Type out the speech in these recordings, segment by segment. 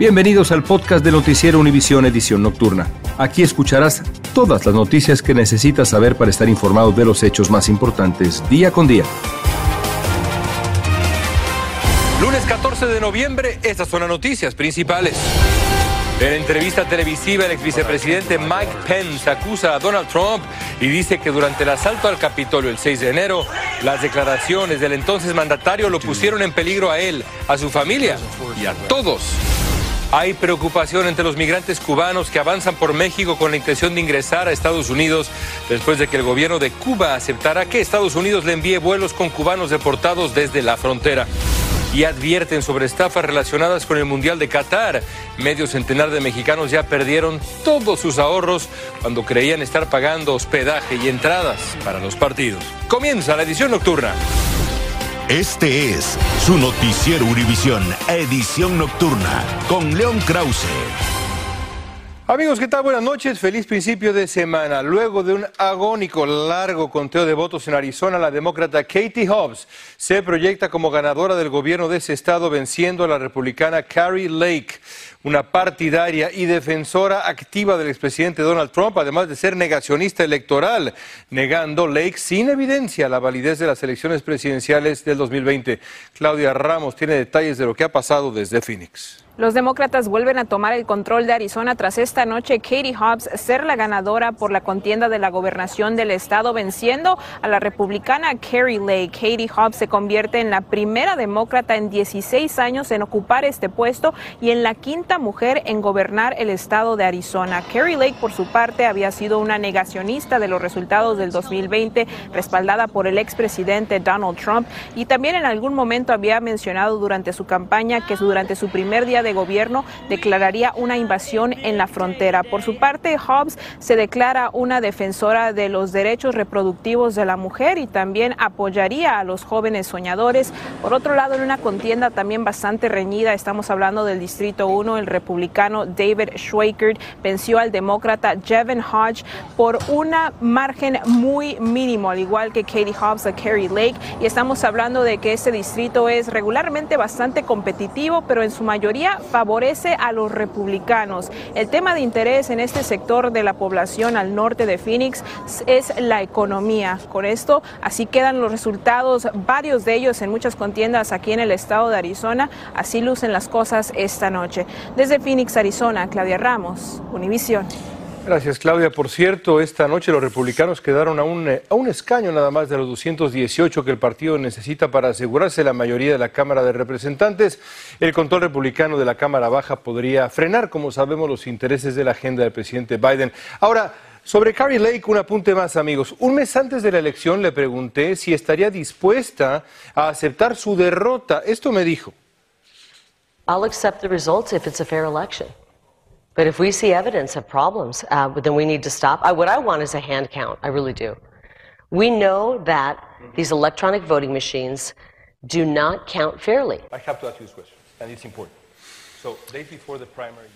Bienvenidos al podcast de Noticiero Univisión Edición Nocturna. Aquí escucharás todas las noticias que necesitas saber para estar informado de los hechos más importantes día con día. Lunes 14 de noviembre, estas son las noticias principales. En entrevista televisiva, el ex vicepresidente Mike Pence acusa a Donald Trump y dice que durante el asalto al Capitolio el 6 de enero, las declaraciones del entonces mandatario lo pusieron en peligro a él, a su familia y a todos. Hay preocupación entre los migrantes cubanos que avanzan por México con la intención de ingresar a Estados Unidos después de que el gobierno de Cuba aceptara que Estados Unidos le envíe vuelos con cubanos deportados desde la frontera y advierten sobre estafas relacionadas con el Mundial de Qatar. Medio centenar de mexicanos ya perdieron todos sus ahorros cuando creían estar pagando hospedaje y entradas para los partidos. Comienza la edición nocturna. Este es su noticiero Univisión, edición nocturna, con León Krause. Amigos, ¿qué tal? Buenas noches, feliz principio de semana. Luego de un agónico largo conteo de votos en Arizona, la demócrata Katie Hobbs se proyecta como ganadora del gobierno de ese estado, venciendo a la republicana Carrie Lake, una partidaria y defensora activa del expresidente Donald Trump, además de ser negacionista electoral, negando Lake sin evidencia la validez de las elecciones presidenciales del 2020. Claudia Ramos tiene detalles de lo que ha pasado desde Phoenix. Los demócratas vuelven a tomar el control de Arizona tras esta noche Katie Hobbs ser la ganadora por la contienda de la gobernación del estado, venciendo a la republicana Carrie Lake. Katie Hobbs se convierte en la primera demócrata en 16 años en ocupar este puesto y en la quinta mujer en gobernar el estado de Arizona. Carrie Lake, por su parte, había sido una negacionista de los resultados del 2020, respaldada por el expresidente Donald Trump, y también en algún momento había mencionado durante su campaña que durante su primer día de gobierno declararía una invasión en la frontera. Por su parte, Hobbs se declara una defensora de los derechos reproductivos de la mujer y también apoyaría a los jóvenes soñadores. Por otro lado, en una contienda también bastante reñida, estamos hablando del Distrito 1, el republicano David Schweikert venció al demócrata Jevin Hodge por una margen muy mínimo, al igual que Katie Hobbs a Kerry Lake. Y estamos hablando de que este distrito es regularmente bastante competitivo, pero en su mayoría favorece a los republicanos. El tema de interés en este sector de la población al norte de Phoenix es la economía. Con esto, así quedan los resultados, varios de ellos en muchas contiendas aquí en el estado de Arizona. Así lucen las cosas esta noche. Desde Phoenix, Arizona, Claudia Ramos, Univisión. Gracias, Claudia. Por cierto, esta noche los republicanos quedaron a un, a un, escaño nada más de los 218 que el partido necesita para asegurarse la mayoría de la Cámara de Representantes. El control republicano de la Cámara Baja podría frenar, como sabemos, los intereses de la agenda del presidente Biden. Ahora, sobre Carrie Lake, un apunte más, amigos. Un mes antes de la elección le pregunté si estaría dispuesta a aceptar su derrota. Esto me dijo. I'll accept the results if it's a fair election. But if we see evidence of problems, uh, then we need to stop. I, what I want is a hand count. I really do. We know that these electronic voting machines do not count fairly. I have to ask you this question, and it's important. So, days before the primary,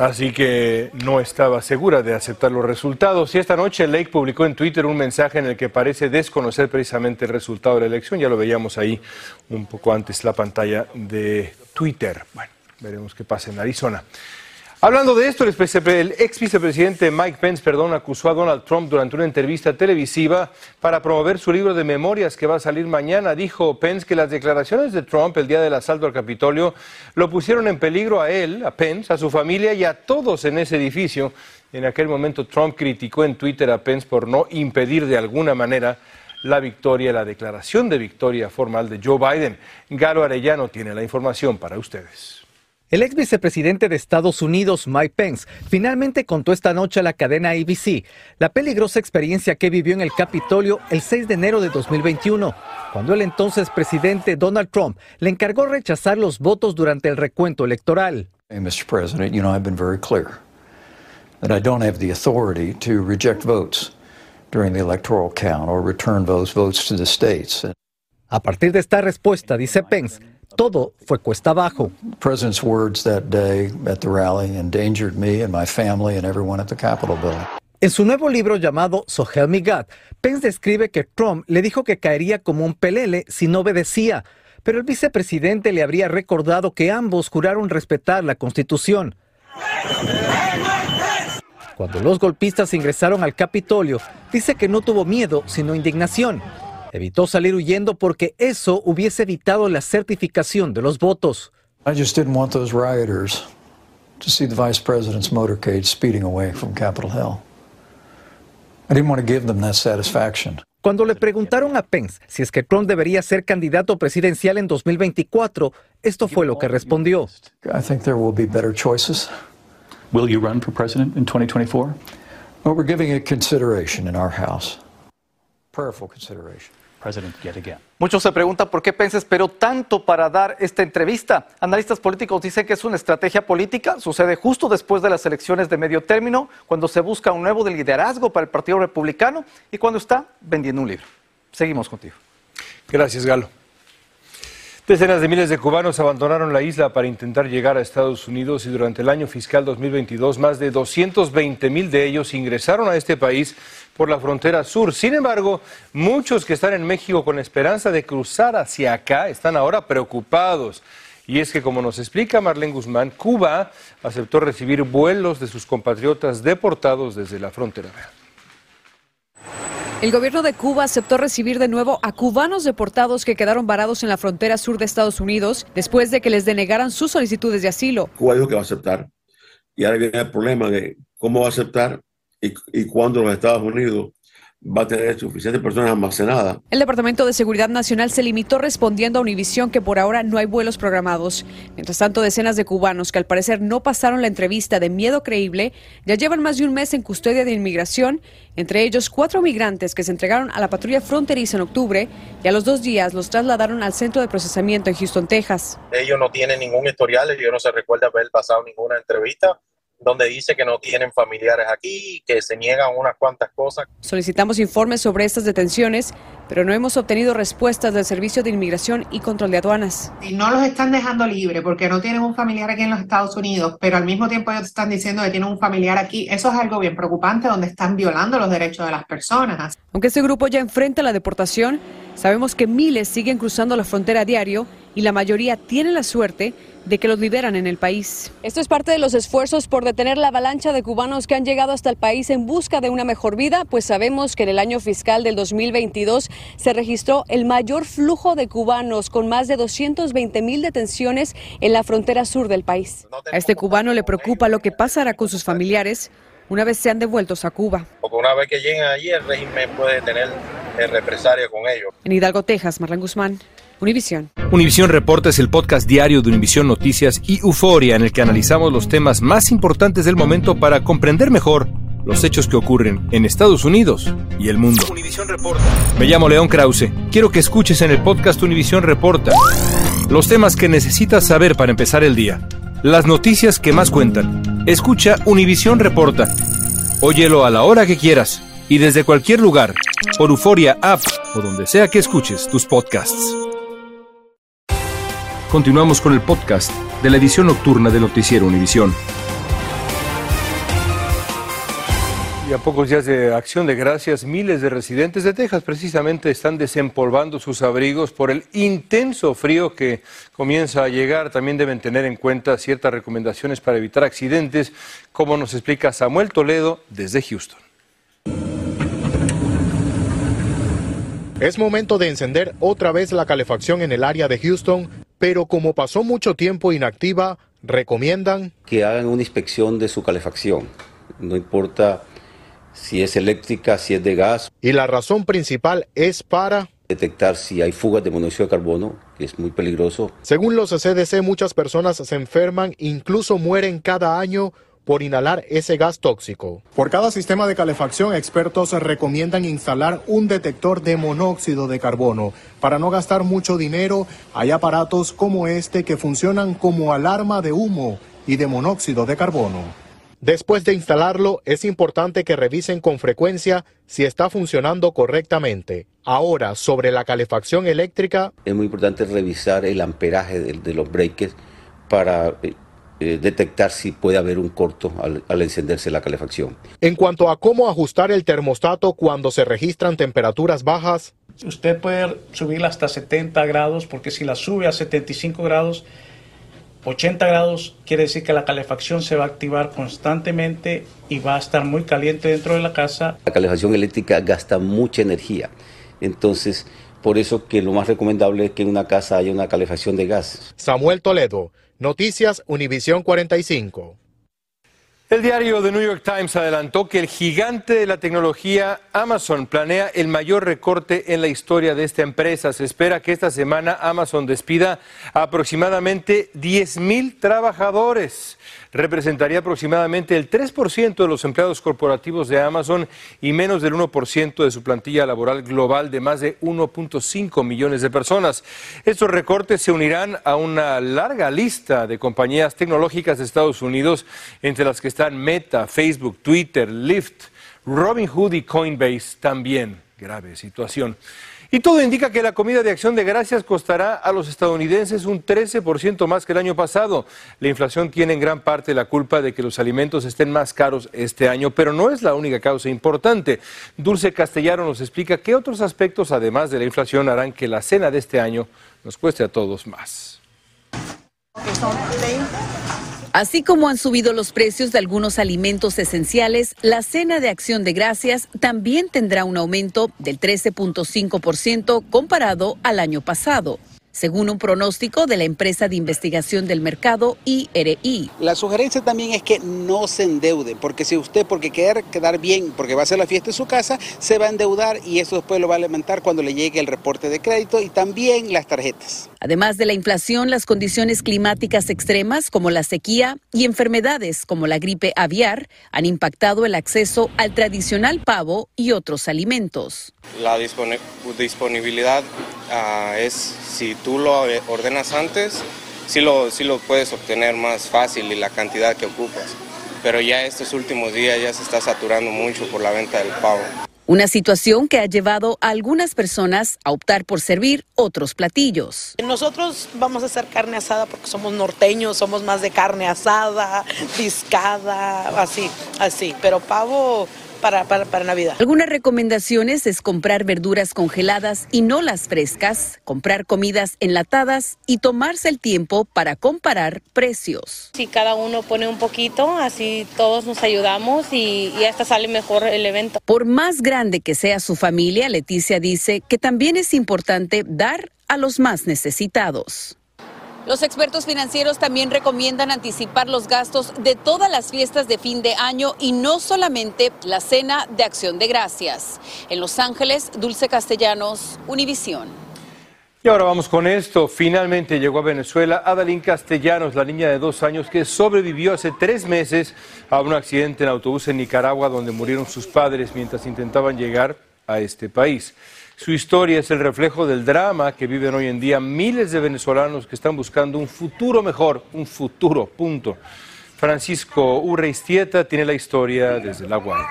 Así que no estaba segura de aceptar los resultados. Y esta noche Lake publicó en Twitter un mensaje en el que parece desconocer precisamente el resultado de la elección. Ya lo veíamos ahí un poco antes la pantalla de Twitter. Bueno, veremos qué pasa en Arizona. Hablando de esto, el ex vicepresidente Mike Pence perdón, acusó a Donald Trump durante una entrevista televisiva para promover su libro de memorias que va a salir mañana. Dijo Pence que las declaraciones de Trump el día del asalto al Capitolio lo pusieron en peligro a él, a Pence, a su familia y a todos en ese edificio. En aquel momento Trump criticó en Twitter a Pence por no impedir de alguna manera la victoria, la declaración de victoria formal de Joe Biden. Galo Arellano tiene la información para ustedes. El ex vicepresidente de Estados Unidos, Mike Pence, finalmente contó esta noche a la cadena ABC la peligrosa experiencia que vivió en el Capitolio el 6 de enero de 2021, cuando el entonces presidente Donald Trump le encargó rechazar los votos durante el recuento electoral. Mr. President, you know I've been very clear that I don't have the authority to reject votes during the electoral count or return those votes to the states. A partir de esta respuesta, dice Pence, todo fue cuesta abajo. President's words that day at the rally endangered me and my family and everyone at the Capitol building. En su nuevo libro llamado So Help Me God, Pence describe que Trump le dijo que caería como un pelele si no obedecía, pero el vicepresidente le habría recordado que ambos juraron respetar la Constitución. Cuando los golpistas ingresaron al Capitolio, dice que no tuvo miedo, sino indignación. Evitó salir huyendo porque eso hubiese evitado la certificación de los votos. I just didn't want those rioters to see the vice president's motorcade speeding away from Capitol Hill. I didn't want to give them that satisfaction. Cuando le preguntaron a Pence si es que Trump debería ser candidato presidencial en 2024, esto fue lo que respondió. I think there will be better choices. Will you run for president in 2024? Well, we're giving it consideration in our House. Prayerful consideration. President yet again. Muchos se preguntan por qué Pence esperó tanto para dar esta entrevista. Analistas políticos dicen que es una estrategia política. Sucede justo después de las elecciones de medio término, cuando se busca un nuevo liderazgo para el Partido Republicano y cuando está vendiendo un libro. Seguimos contigo. Gracias, Galo. Decenas de miles de cubanos abandonaron la isla para intentar llegar a Estados Unidos y durante el año fiscal 2022 más de 220 mil de ellos ingresaron a este país por la frontera sur. Sin embargo, muchos que están en México con esperanza de cruzar hacia acá están ahora preocupados. Y es que, como nos explica Marlene Guzmán, Cuba aceptó recibir vuelos de sus compatriotas deportados desde la frontera. El gobierno de Cuba aceptó recibir de nuevo a cubanos deportados que quedaron varados en la frontera sur de Estados Unidos después de que les denegaran sus solicitudes de asilo. Cuba dijo que va a aceptar. Y ahora viene el problema de cómo va a aceptar y, y cuándo los Estados Unidos va a tener suficientes personas almacenadas. El Departamento de Seguridad Nacional se limitó respondiendo a Univisión que por ahora no hay vuelos programados. Mientras tanto, decenas de cubanos que al parecer no pasaron la entrevista de miedo creíble ya llevan más de un mes en custodia de inmigración, entre ellos cuatro migrantes que se entregaron a la patrulla fronteriza en octubre y a los dos días los trasladaron al centro de procesamiento en Houston, Texas. Ellos no tienen ningún historial, ellos no se recuerda haber pasado ninguna entrevista donde dice que no tienen familiares aquí, que se niegan unas cuantas cosas. Solicitamos informes sobre estas detenciones, pero no hemos obtenido respuestas del Servicio de Inmigración y Control de Aduanas. Y no los están dejando libre porque no tienen un familiar aquí en los Estados Unidos, pero al mismo tiempo ellos están diciendo que tienen un familiar aquí. Eso es algo bien preocupante donde están violando los derechos de las personas. Aunque este grupo ya enfrenta la deportación, sabemos que miles siguen cruzando la frontera a diario y la mayoría tienen la suerte de que los liberan en el país. Esto es parte de los esfuerzos por detener la avalancha de cubanos que han llegado hasta el país en busca de una mejor vida, pues sabemos que en el año fiscal del 2022 se registró el mayor flujo de cubanos con más de 220 mil detenciones en la frontera sur del país. A este cubano le preocupa lo que pasará con sus familiares una vez sean devueltos a Cuba. Porque una vez que lleguen allí el régimen puede tener represalia con ellos. En Hidalgo, Texas, Marlene Guzmán. Univisión. Univisión Reporta es el podcast diario de Univisión Noticias y Euforia en el que analizamos los temas más importantes del momento para comprender mejor los hechos que ocurren en Estados Unidos y el mundo. Reporta. Me llamo León Krause. Quiero que escuches en el podcast Univisión Reporta los temas que necesitas saber para empezar el día. Las noticias que más cuentan. Escucha Univisión Reporta. Óyelo a la hora que quieras y desde cualquier lugar por Euforia App o donde sea que escuches tus podcasts. Continuamos con el podcast de la edición nocturna de Noticiero Univisión. Y a pocos días de acción de gracias, miles de residentes de Texas precisamente están desempolvando sus abrigos por el intenso frío que comienza a llegar. También deben tener en cuenta ciertas recomendaciones para evitar accidentes, como nos explica Samuel Toledo desde Houston. Es momento de encender otra vez la calefacción en el área de Houston pero como pasó mucho tiempo inactiva, recomiendan que hagan una inspección de su calefacción, no importa si es eléctrica, si es de gas. Y la razón principal es para Detectar si hay fugas de monóxido de carbono, que es muy peligroso. Según los CDC, muchas personas se enferman, incluso mueren cada año por inhalar ese gas tóxico. Por cada sistema de calefacción, expertos recomiendan instalar un detector de monóxido de carbono. Para no gastar mucho dinero, hay aparatos como este que funcionan como alarma de humo y de monóxido de carbono. Después de instalarlo, es importante que revisen con frecuencia si está funcionando correctamente. Ahora, sobre la calefacción eléctrica. Es muy importante revisar el amperaje de, los breakers para eh, eh, detectar si puede haber un corto al, al, encenderse la calefacción. En cuanto a cómo ajustar el termostato cuando se registran temperaturas bajas. Usted puede subirla hasta 70 grados porque si la sube a 75 grados 80 grados quiere decir que la calefacción se va a activar constantemente y va a estar muy caliente dentro de la casa. La calefacción eléctrica gasta mucha energía, entonces por eso que lo más recomendable es que en una casa haya una calefacción de gas. Samuel Toledo, Noticias Univisión 45. El diario The New York Times adelantó que el gigante de la tecnología Amazon planea el mayor recorte en la historia de esta empresa. Se espera que esta semana Amazon despida aproximadamente 10 mil trabajadores representaría aproximadamente el 3% de los empleados corporativos de Amazon y menos del 1% de su plantilla laboral global de más de 1.5 millones de personas. Estos recortes se unirán a una larga lista de compañías tecnológicas de Estados Unidos, entre las que están Meta, Facebook, Twitter, Lyft, Robinhood y Coinbase también. Grave situación. Y todo indica que la comida de acción de gracias costará a los estadounidenses un 13% más que el año pasado. La inflación tiene en gran parte la culpa de que los alimentos estén más caros este año, pero no es la única causa importante. Dulce Castellaro nos explica qué otros aspectos, además de la inflación, harán que la cena de este año nos cueste a todos más. Así como han subido los precios de algunos alimentos esenciales, la cena de acción de gracias también tendrá un aumento del 13.5% comparado al año pasado según un pronóstico de la empresa de investigación del mercado IRI. La sugerencia también es que no se endeuden, porque si usted, porque quiere quedar bien, porque va a hacer la fiesta en su casa, se va a endeudar y eso después lo va a alimentar cuando le llegue el reporte de crédito y también las tarjetas. Además de la inflación, las condiciones climáticas extremas como la sequía y enfermedades como la gripe aviar han impactado el acceso al tradicional pavo y otros alimentos. La disponibilidad uh, es si tú lo ordenas antes, sí lo, sí lo puedes obtener más fácil y la cantidad que ocupas. Pero ya estos últimos días ya se está saturando mucho por la venta del pavo. Una situación que ha llevado a algunas personas a optar por servir otros platillos. Nosotros vamos a hacer carne asada porque somos norteños, somos más de carne asada, discada, así, así. Pero pavo para, para, Navidad. Algunas recomendaciones es comprar verduras congeladas y no las frescas, comprar comidas enlatadas y tomarse el tiempo para comparar precios. Si cada uno pone un poquito, así todos nos ayudamos y, y hasta sale mejor el evento. Por más grande que sea su familia, Leticia dice que también es importante dar a los más necesitados. Los expertos financieros también recomiendan anticipar los gastos de todas las fiestas de fin de año y no solamente la cena de acción de gracias. En Los Ángeles, Dulce Castellanos, Univisión. Y ahora vamos con esto. Finalmente llegó a Venezuela Adalín Castellanos, la niña de dos años que sobrevivió hace tres meses a un accidente en autobús en Nicaragua donde murieron sus padres mientras intentaban llegar a este país. Su historia es el reflejo del drama que viven hoy en día miles de venezolanos que están buscando un futuro mejor, un futuro, punto. Francisco Urreistieta tiene la historia desde La Guardia.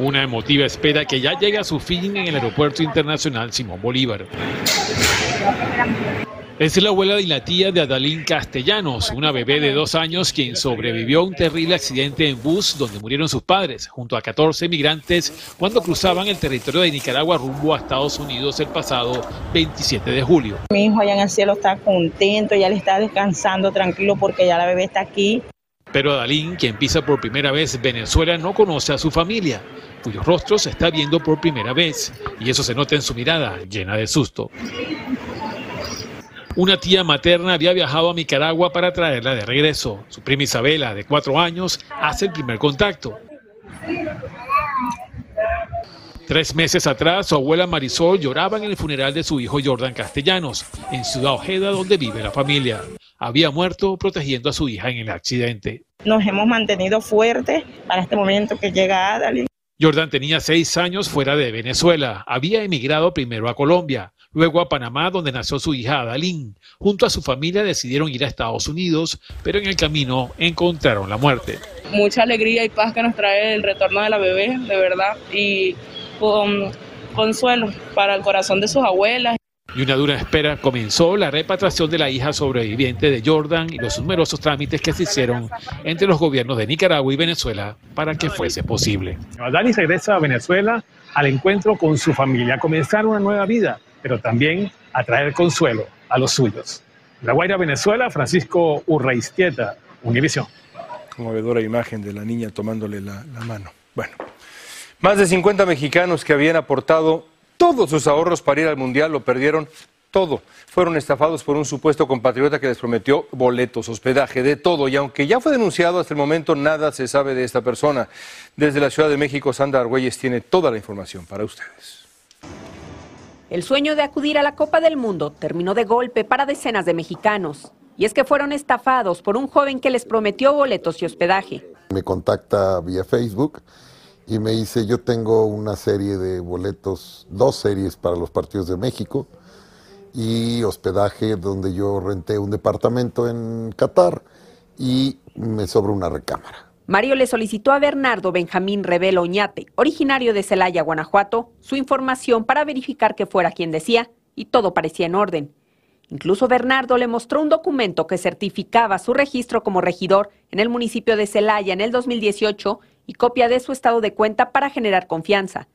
Una emotiva espera que ya llegue a su fin en el Aeropuerto Internacional Simón Bolívar. Es la abuela y la tía de Adalín Castellanos, una bebé de dos años quien sobrevivió a un terrible accidente en bus donde murieron sus padres, junto a 14 migrantes cuando cruzaban el territorio de Nicaragua rumbo a Estados Unidos el pasado 27 de julio. Mi hijo allá en el cielo está contento, ya le está descansando tranquilo porque ya la bebé está aquí. Pero Adalín, quien pisa por primera vez Venezuela, no conoce a su familia, cuyos rostros se está viendo por primera vez, y eso se nota en su mirada, llena de susto. Una tía materna había viajado a Nicaragua para traerla de regreso. Su prima Isabela, de cuatro años, hace el primer contacto. Tres meses atrás, su abuela Marisol lloraba en el funeral de su hijo Jordan Castellanos, en Ciudad Ojeda, donde vive la familia. Había muerto protegiendo a su hija en el accidente. Nos hemos mantenido fuertes para este momento que llega Adalyn. Jordan tenía seis años fuera de Venezuela. Había emigrado primero a Colombia, luego a Panamá, donde nació su hija Adalín. Junto a su familia decidieron ir a Estados Unidos, pero en el camino encontraron la muerte. Mucha alegría y paz que nos trae el retorno de la bebé, de verdad, y con consuelo para el corazón de sus abuelas. Y una dura espera comenzó la repatriación de la hija sobreviviente de Jordan y los numerosos trámites que se hicieron entre los gobiernos de Nicaragua y Venezuela para que fuese posible. Dani regresa a Venezuela al encuentro con su familia, a comenzar una nueva vida, pero también a traer consuelo a los suyos. La Guaira, Venezuela, Francisco Urreistieta, Univisión. Conmovedora imagen de la niña tomándole la mano. Bueno, más de 50 mexicanos que habían aportado todos sus ahorros para ir al Mundial lo perdieron todo. Fueron estafados por un supuesto compatriota que les prometió boletos, hospedaje, de todo. Y aunque ya fue denunciado hasta el momento, nada se sabe de esta persona. Desde la Ciudad de México, Sandra Argüelles tiene toda la información para ustedes. El sueño de acudir a la Copa del Mundo terminó de golpe para decenas de mexicanos. Y es que fueron estafados por un joven que les prometió boletos y hospedaje. Me contacta vía Facebook y me dice, yo tengo una serie de boletos, dos series para los partidos de México y hospedaje donde yo renté un departamento en Qatar y me sobra una recámara. Mario le solicitó a Bernardo Benjamín Rebelo Oñate, originario de Celaya, Guanajuato, su información para verificar que fuera quien decía y todo parecía en orden. Incluso Bernardo le mostró un documento que certificaba su registro como regidor en el municipio de Celaya en el 2018 y copia de su estado de cuenta para generar confianza.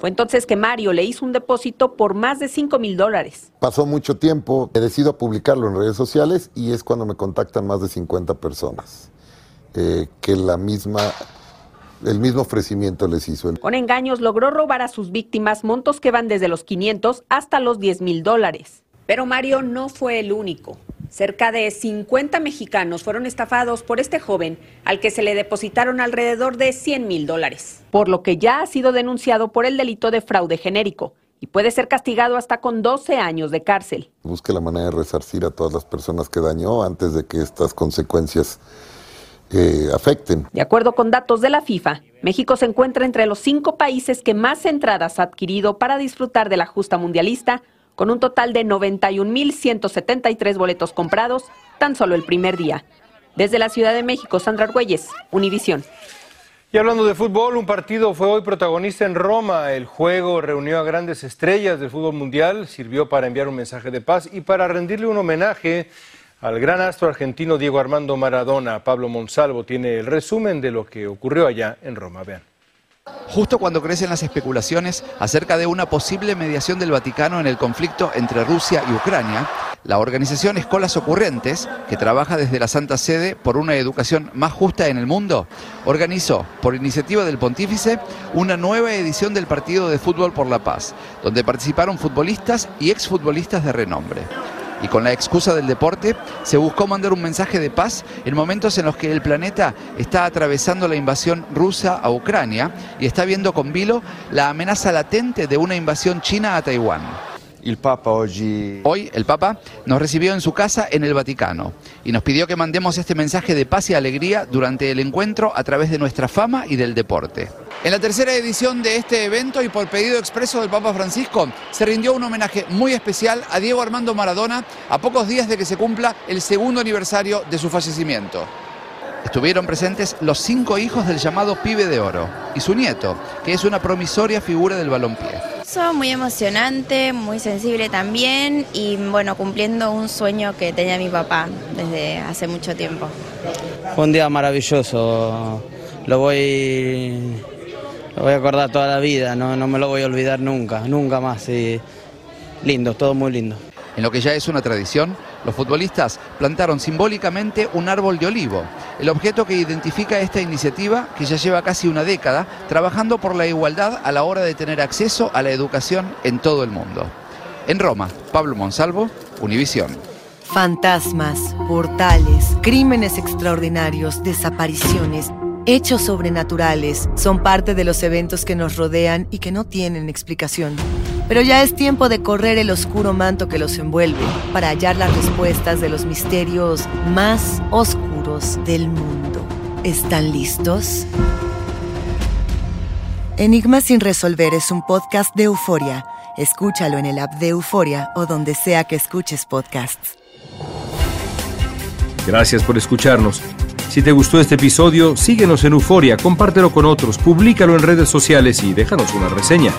Fue entonces que Mario le hizo un depósito por más de 5 mil dólares. Pasó mucho tiempo, he decidido publicarlo en redes sociales y es cuando me contactan más de 50 personas eh, que la misma, el mismo ofrecimiento les hizo. Con engaños logró robar a sus víctimas montos que van desde los 500 hasta los 10 mil dólares. Pero Mario no fue el único. Cerca de 50 mexicanos fueron estafados por este joven, al que se le depositaron alrededor de 100 mil dólares, por lo que ya ha sido denunciado por el delito de fraude genérico y puede ser castigado hasta con 12 años de cárcel. Busque la manera de resarcir a todas las personas que dañó antes de que estas consecuencias eh, afecten. De acuerdo con datos de la FIFA, México se encuentra entre los cinco países que más entradas ha adquirido para disfrutar de la justa mundialista con un total de 91.173 boletos comprados tan solo el primer día. Desde la Ciudad de México, Sandra Argüelles, Univisión. Y hablando de fútbol, un partido fue hoy protagonista en Roma. El juego reunió a grandes estrellas del fútbol mundial, sirvió para enviar un mensaje de paz y para rendirle un homenaje al gran astro argentino Diego Armando Maradona. Pablo Monsalvo tiene el resumen de lo que ocurrió allá en Roma. Vean. Justo cuando crecen las especulaciones acerca de una posible mediación del Vaticano en el conflicto entre Rusia y Ucrania, la organización Escolas Ocurrentes, que trabaja desde la Santa Sede por una educación más justa en el mundo, organizó, por iniciativa del pontífice, una nueva edición del Partido de Fútbol por la Paz, donde participaron futbolistas y exfutbolistas de renombre y con la excusa del deporte se buscó mandar un mensaje de paz en momentos en los que el planeta está atravesando la invasión rusa a Ucrania y está viendo con vilo la amenaza latente de una invasión china a Taiwán. Hoy el Papa nos recibió en su casa en el Vaticano y nos pidió que mandemos este mensaje de paz y alegría durante el encuentro a través de nuestra fama y del deporte. En la tercera edición de este evento y por pedido expreso del Papa Francisco, se rindió un homenaje muy especial a Diego Armando Maradona a pocos días de que se cumpla el segundo aniversario de su fallecimiento. Estuvieron presentes los cinco hijos del llamado Pibe de Oro y su nieto, que es una promisoria figura del balompié. Muy emocionante, muy sensible también y bueno, cumpliendo un sueño que tenía mi papá desde hace mucho tiempo. Fue un día maravilloso, lo voy, lo voy a acordar toda la vida, no, no me lo voy a olvidar nunca, nunca más. Lindo, todo muy lindo. En lo que ya es una tradición, los futbolistas plantaron simbólicamente un árbol de olivo, el objeto que identifica esta iniciativa que ya lleva casi una década trabajando por la igualdad a la hora de tener acceso a la educación en todo el mundo. En Roma, Pablo Monsalvo, Univisión. Fantasmas, portales, crímenes extraordinarios, desapariciones hechos sobrenaturales son parte de los eventos que nos rodean y que no tienen explicación. Pero ya es tiempo de correr el oscuro manto que los envuelve para hallar las respuestas de los misterios más oscuros del mundo. ¿Están listos? Enigma sin resolver es un podcast de euforia. Escúchalo en el app de Euforia o donde sea que escuches podcasts. Gracias por escucharnos. Si te gustó este episodio, síguenos en Euforia, compártelo con otros, públicalo en redes sociales y déjanos una reseña.